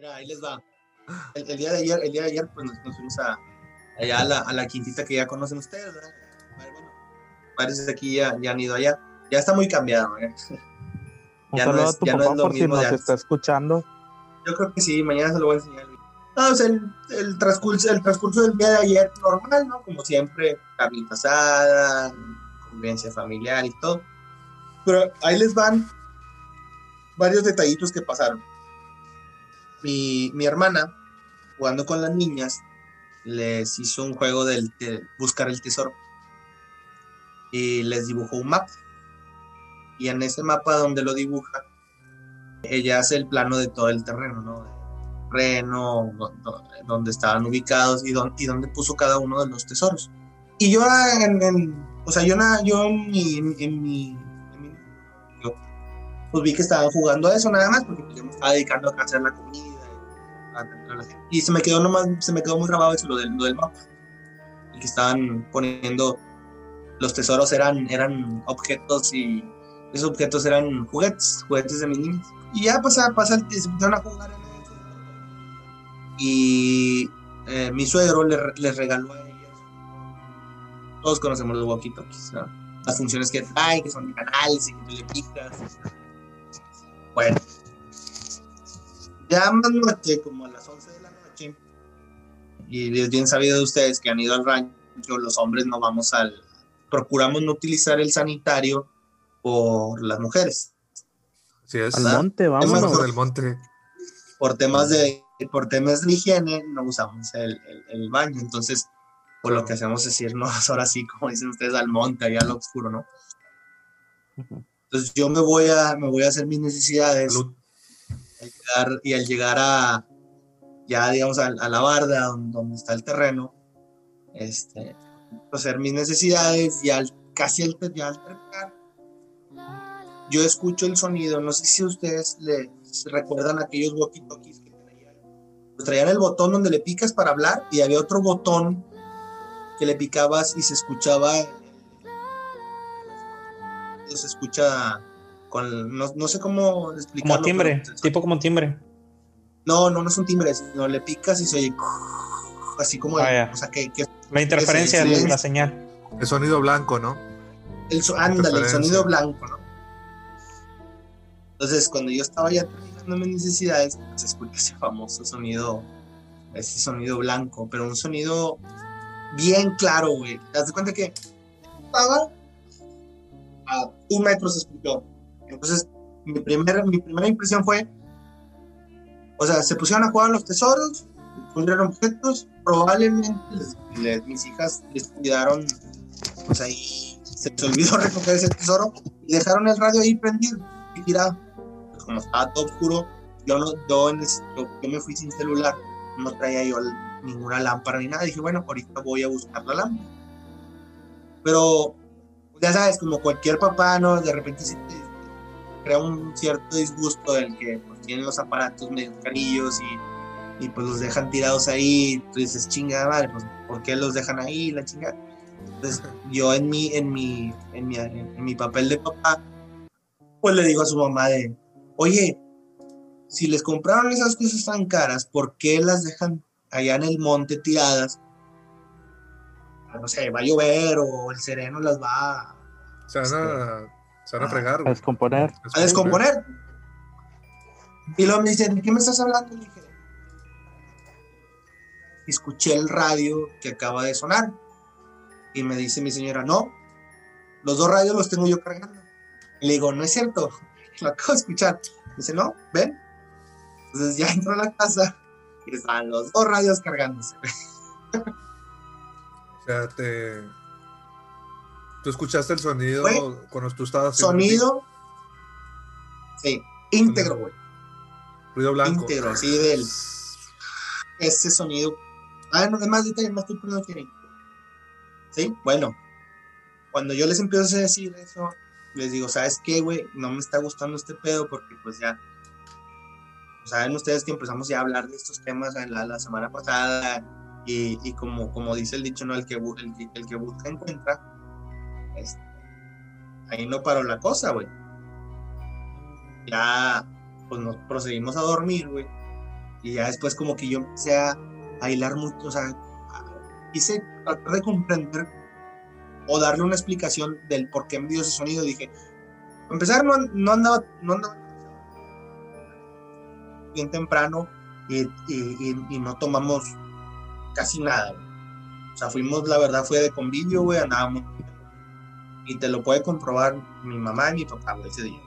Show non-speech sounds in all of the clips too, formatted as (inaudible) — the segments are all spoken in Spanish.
Mira, ahí les va. El, el día de ayer, el día de ayer, pues nos, nos fuimos a, allá a la, a la quintita que ya conocen ustedes, ¿verdad? Bueno, varios de aquí ya, ya han ido allá. Ya está muy cambiado, ¿eh? Ya no es- ya no papá es lo por si mismo de nos está escuchando. Yo creo que sí, mañana se lo voy a enseñar. No, o sea, el, el transcurso, el transcurso del día de ayer, normal, ¿no? Como siempre, carnita asada, convivencia familiar y todo. Pero ahí les van varios detallitos que pasaron. Mi, mi hermana, jugando con las niñas, les hizo un juego del de buscar el tesoro. Y les dibujó un mapa. Y en ese mapa donde lo dibuja, ella hace el plano de todo el terreno, ¿no? Do- donde estaban ubicados y, don- y donde puso cada uno de los tesoros. Y yo en, en- o sea, yo, yo en mi, en, mi- en mi- yo, pues vi que estaban jugando a eso nada más, porque yo me estaba dedicando a hacer la comida, y se me quedó nomás, se me quedó muy grabado eso, lo del, mapa, y que estaban poniendo, los tesoros eran, eran objetos y esos objetos eran juguetes, juguetes de mis niños. Y ya pasa, pasa a jugar en. Y eh, mi suegro le, les regaló a ellas. Todos conocemos los walkie-talkies, ¿no? Las funciones que traen, que son de canales y que tú le picas. Bueno. Ya más noche, como a las 11 de la noche, y es bien sabido de ustedes que han ido al rancho, los hombres no vamos al. Procuramos no utilizar el sanitario por las mujeres. Así es. Al monte, Vamos del monte. por temas de por temas de higiene no usamos el, el- el baño entonces pues lo que hacemos es irnos (laughs) ahora sí como dicen ustedes al monte allá al oscuro no entonces yo me voy a me voy a hacer mis necesidades Salud. Al llegar- y al llegar a ya digamos a, a la barda donde, donde está el terreno este hacer mis necesidades y al casi al, ya al terminar yo escucho el sonido no sé si ustedes le recuerdan aquellos walkie talkies que traían pues traían el botón donde le picas para hablar y había otro botón que le picabas y se escuchaba se escucha con no, no sé cómo explicarlo Como timbre, pero- tipo como timbre. no, no, no es un timbre, sino le picas y se oye así como, Ah, ya. o sea, que, que La interferencia de la señal. El sonido blanco, ¿no? el, so- ándale, el sonido blanco, ¿no? Entonces, cuando yo estaba ya terminando mis necesidades, se escucha ese famoso sonido, ese sonido blanco, pero un sonido bien claro, güey. ¿Te das cuenta que estaba a un metro se escuchó? Entonces, mi, primer, mi primera impresión fue, o sea, se pusieron a jugar los tesoros, encontraron objetos, probablemente les- les- mis hijas les cuidaron, pues ahí se les olvidó (laughs) recoger ese tesoro y dejaron el radio ahí prendido y tirado. Pues como estaba todo oscuro, yo, no, yo, en yo, yo me fui sin celular, no traía yo ninguna lámpara ni nada. Dije, bueno, ahorita voy a buscar la lámpara. Pero, ya sabes, como cualquier papá, ¿no? De repente sí te crea un cierto disgusto del que pues, tienen los aparatos medio carillos y, y pues los dejan tirados ahí. Tú dices, chinga, madre, pues ¿por qué los dejan ahí? La chingada. Entonces, yo en mi, en mi, en mi, en mi papel de papá, pues le digo a su mamá de, oye, si les compraron esas cosas tan caras, ¿por qué las dejan allá en el monte tiradas? No sé, va a llover o el sereno las va a, Se van a, se van a fregar. A güey. descomponer. a descomponer. Y luego me dicen, ¿de qué me estás hablando? Le dije, escuché el radio que acaba de sonar. Y me dice mi señora, no, los dos radios los tengo yo cargando. Y le digo, no es cierto, (laughs) lo acabo de escuchar. Dice, no, ven. Entonces ya (laughs) entro a la casa y están los dos radios cargándose. O sea, te. Tú escuchaste el sonido Güey, cuando tú estabas. Sonido, sí, íntegro, güey. Ruido blanco. íntegro, así del- ese sonido. Ah, no, además detalle, más estoy poniendo que Sí, bueno. Cuando yo les empiezo a decir eso, les digo, ¿sabes qué, güey? No me está gustando este pedo porque pues ya. Saben ustedes que empezamos ya a hablar de estos temas la, la semana pasada y, y como, como dice el dicho, ¿no? El que, el, que- el que busca encuentra. Este, ahí no paró la cosa, güey. Ya, pues nos procedimos a dormir, güey. Y ya después como que yo empecé a, a hilar mucho, o sea, quise tratar de comprender o darle una explicación del por qué me dio ese sonido. Dije, para empezar, no, no andaba, no andaba bien temprano y- y no tomamos casi nada. güey. O sea, fuimos, la verdad, fue de convivio, güey, andábamos. Y te lo puede comprobar mi mamá y mi papá, güey, ese día.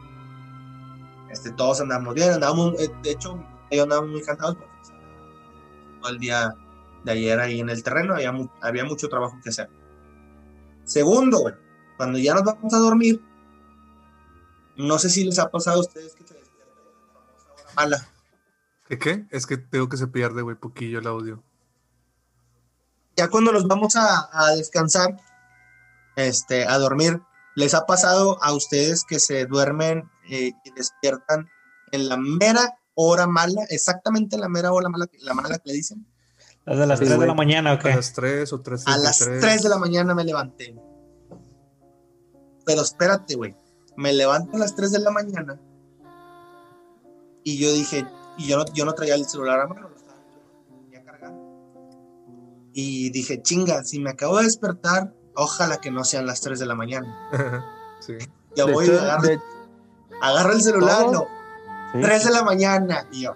Este, todos andábamos bien, andábamos, eh, de hecho, ellos andaban muy cansados porque todo el día de ayer ahí en el terreno había, había mucho trabajo que hacer. Segundo, güey, cuando ya nos vamos a dormir, no sé si les ha pasado a ustedes que se despiertan mala. ¿Qué qué? Es que tengo que se pierde, güey, poquillo el audio. ya cuando nos vamos a, a descansar, este, a dormir, ¿les ha pasado a ustedes que se duermen eh, y despiertan en la mera hora mala, exactamente la mera hora mala, la mala que le dicen? ¿Desde las Sí, 3 de la mañana o A las 3 o 3 A las 3 de la mañana me levanté. Pero espérate, güey. Me levanto a las 3 de la mañana y yo dije, y yo no, yo no traía el celular a mano, lo estaba ya cargando. Y dije, chinga, si me acabo de despertar, ojalá que no sean las 3 de la mañana. sí. Ya voy hecho, agarro, de- agarro el celular, todos- no, sí. 3 de la mañana. Y yo.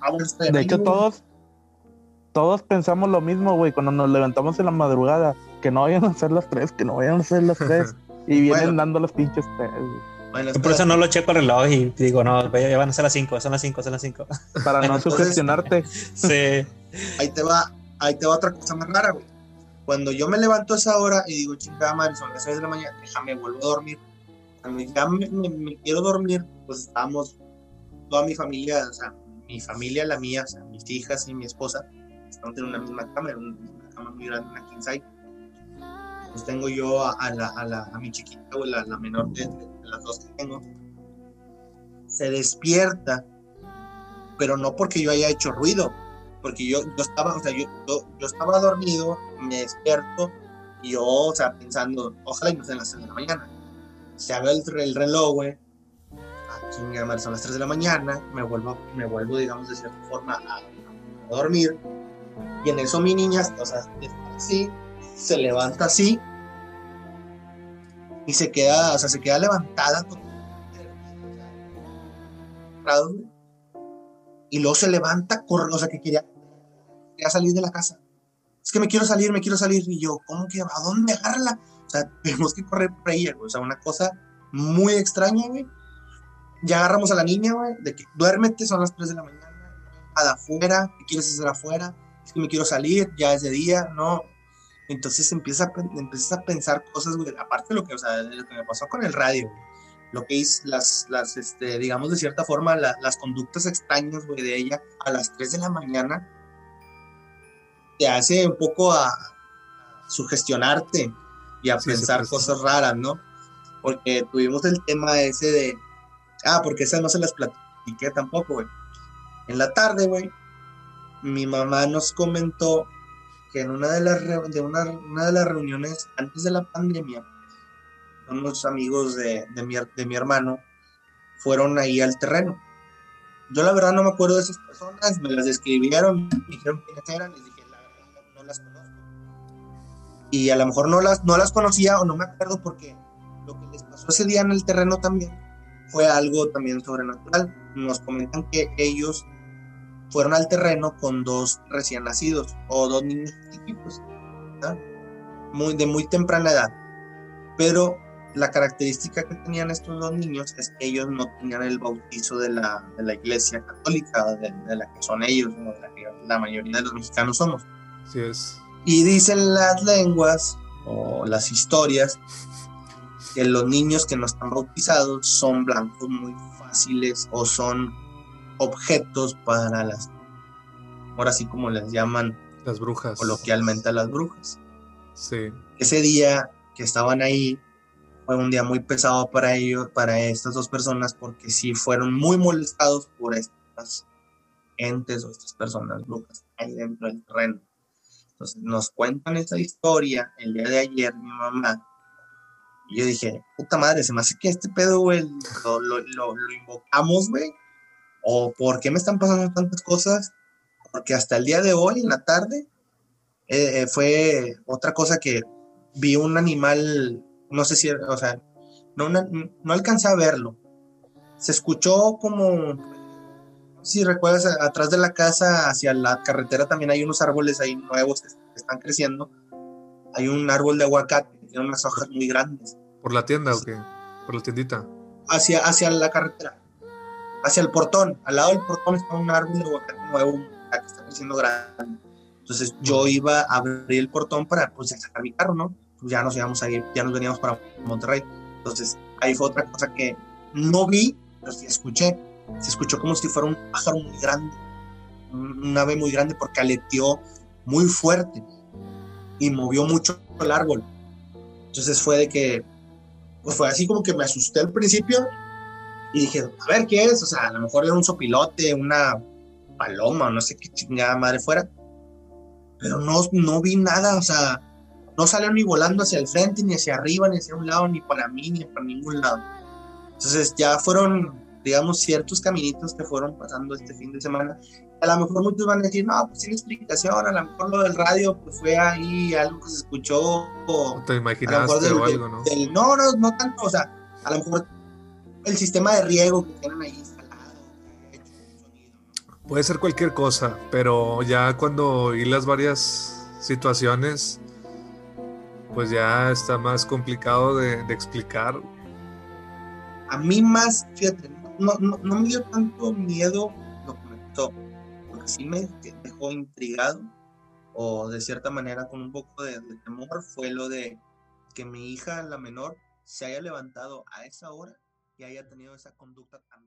Vamos a estar De hecho, todos, todos pensamos lo mismo, güey, cuando nos levantamos en la madrugada, que no vayan a ser las tres, que no vayan a ser las (laughs) tres, y vienen Bueno. dando las pinches tres, güey, Bueno, Yo por eso no lo checo el reloj y digo, no, ya van a ser las 5, son las 5, son las 5. para Bueno, no sugestionarte. Sí. ahí te va, ahí te va otra cosa más rara, güey. Cuando yo me levanto a esa hora y digo, chingada madre, son las 6 de la mañana, déjame, vuelvo a dormir. Cuando ya me, me- me quiero dormir, pues estábamos, toda mi familia, o sea, mi familia, la mía, o sea, mis hijas y mi esposa, estamos en una misma cama, en una cama muy grande, una king size. Pues tengo yo a, a la, a, la, a mi chiquita, güey, la, la menor de, de las dos que tengo. Se despierta, pero no porque yo haya hecho ruido, porque yo, yo estaba, o sea, yo, yo, yo estaba dormido, me despierto y yo, o sea, pensando, ojalá y no sean las 3 de la mañana. Se abre el, el reloj, güey. Madre, son las 3 de la mañana, me vuelvo, me vuelvo, digamos, de cierta forma a, a dormir. Y en eso mi niña, o sea, así, se levanta así y se queda, o sea, se queda levantada. Y luego se levanta, corre, o sea, que quería, quería salir de la casa. Es que me quiero salir, me quiero salir. Y yo, ¿cómo que? ¿A dónde agarrarla? O sea, (laughs) tenemos que correr por güey. O sea, una cosa muy extraña, güey. Ya agarramos a la niña, güey, de que duérmete, son las 3 de la mañana, nada afuera, ¿qué quieres hacer afuera? Es que me quiero salir, ya es de día, no. Entonces empieza a, empiezas a pensar cosas, güey, aparte de lo que, o sea, de lo que me pasó con el radio, güey. lo que es las, las este, digamos de cierta forma, la- las conductas extrañas, güey, de ella a las 3 de la mañana, te hace un poco a, sugestionarte y a Sí, pensar cosas raras, ¿no? Porque tuvimos el tema ese de, ah, porque esas no se las platiqué tampoco, güey. En la tarde, güey, mi mamá nos comentó que en una de las, de una, una de las reuniones antes de la pandemia, unos amigos de, de mi, de mi hermano fueron ahí al terreno. Yo la verdad no me acuerdo de esas personas, me las describieron, me dijeron quiénes eran, les Y a lo mejor no las, no las conocía o no me acuerdo porque lo que les pasó ese día en el terreno también fue algo también sobrenatural. Nos comentan que ellos fueron al terreno con dos recién nacidos o dos niños chiquitos, muy, de muy temprana edad. Pero la característica que tenían estos dos niños es que ellos no tenían el bautizo de la, de la iglesia católica, de, de la que son ellos, de la que la mayoría de los mexicanos somos. Así es. Y dicen las lenguas o las historias que los niños que no están bautizados son blancos muy fáciles o son objetos para las, ahora sí como les llaman Las brujas. coloquialmente a las brujas. Sí. Ese día que estaban ahí fue un día muy pesado para ellos, para estas dos personas, porque sí fueron muy molestados por estas entes o estas personas brujas ahí dentro del terreno. Entonces nos cuentan esta historia el día de ayer, mi mamá. Y yo dije, puta madre, se me hace que este pedo, lo, lo, lo, invocamos, güey. o por qué me están pasando tantas cosas, porque hasta el día de hoy, en la tarde, eh, eh, fue otra cosa que vi un animal, no sé si, o sea, no, una- no alcancé a verlo. Se escuchó como, si recuerdas, atrás de la casa, hacia la carretera también hay unos árboles ahí nuevos que están creciendo. Hay un árbol de aguacate que tiene unas hojas muy grandes. ¿Por la tienda o qué? ¿Por la tiendita? Hacia, hacia la carretera, hacia el portón. Al lado del portón está un árbol de aguacate nuevo que está creciendo grande. Entonces yo iba a abrir el portón para pues sacar mi carro, ¿no? Pues ya nos íbamos a ir, ya nos veníamos para Monterrey. Entonces ahí fue otra cosa que no vi, pero sí escuché. Se escuchó como si fuera un pájaro muy grande, un ave muy grande porque aleteó muy fuerte y movió mucho el árbol. Entonces fue de que, pues fue así como que me asusté al principio y dije, a ver qué es, o sea, a lo mejor era un sopilote, una paloma, no sé qué chingada madre fuera, pero no, no vi nada, o sea, no salió ni volando hacia el frente, ni hacia arriba, ni hacia un lado, ni para mí, ni para ningún lado. Entonces ya fueron, digamos, ciertos caminitos que fueron pasando este fin de semana. A lo mejor muchos van a decir, no, pues tiene explicación, a lo mejor lo del radio, pues fue ahí algo que se escuchó, o ¿O te a lo imaginaste mejor del- o algo, no? del- no, no, no tanto, o sea, a lo mejor el sistema de riego que tienen ahí instalado. Puede ser cualquier cosa, pero ya cuando oí las varias situaciones, pues ya está más complicado de, de explicar. A mí más, fíjate, no, no, no me dio tanto miedo lo que me contó, porque sí me dejó intrigado, o de cierta manera con un poco de, de temor, fue lo de que mi hija, la menor, se haya levantado a esa hora y haya tenido esa conducta tan.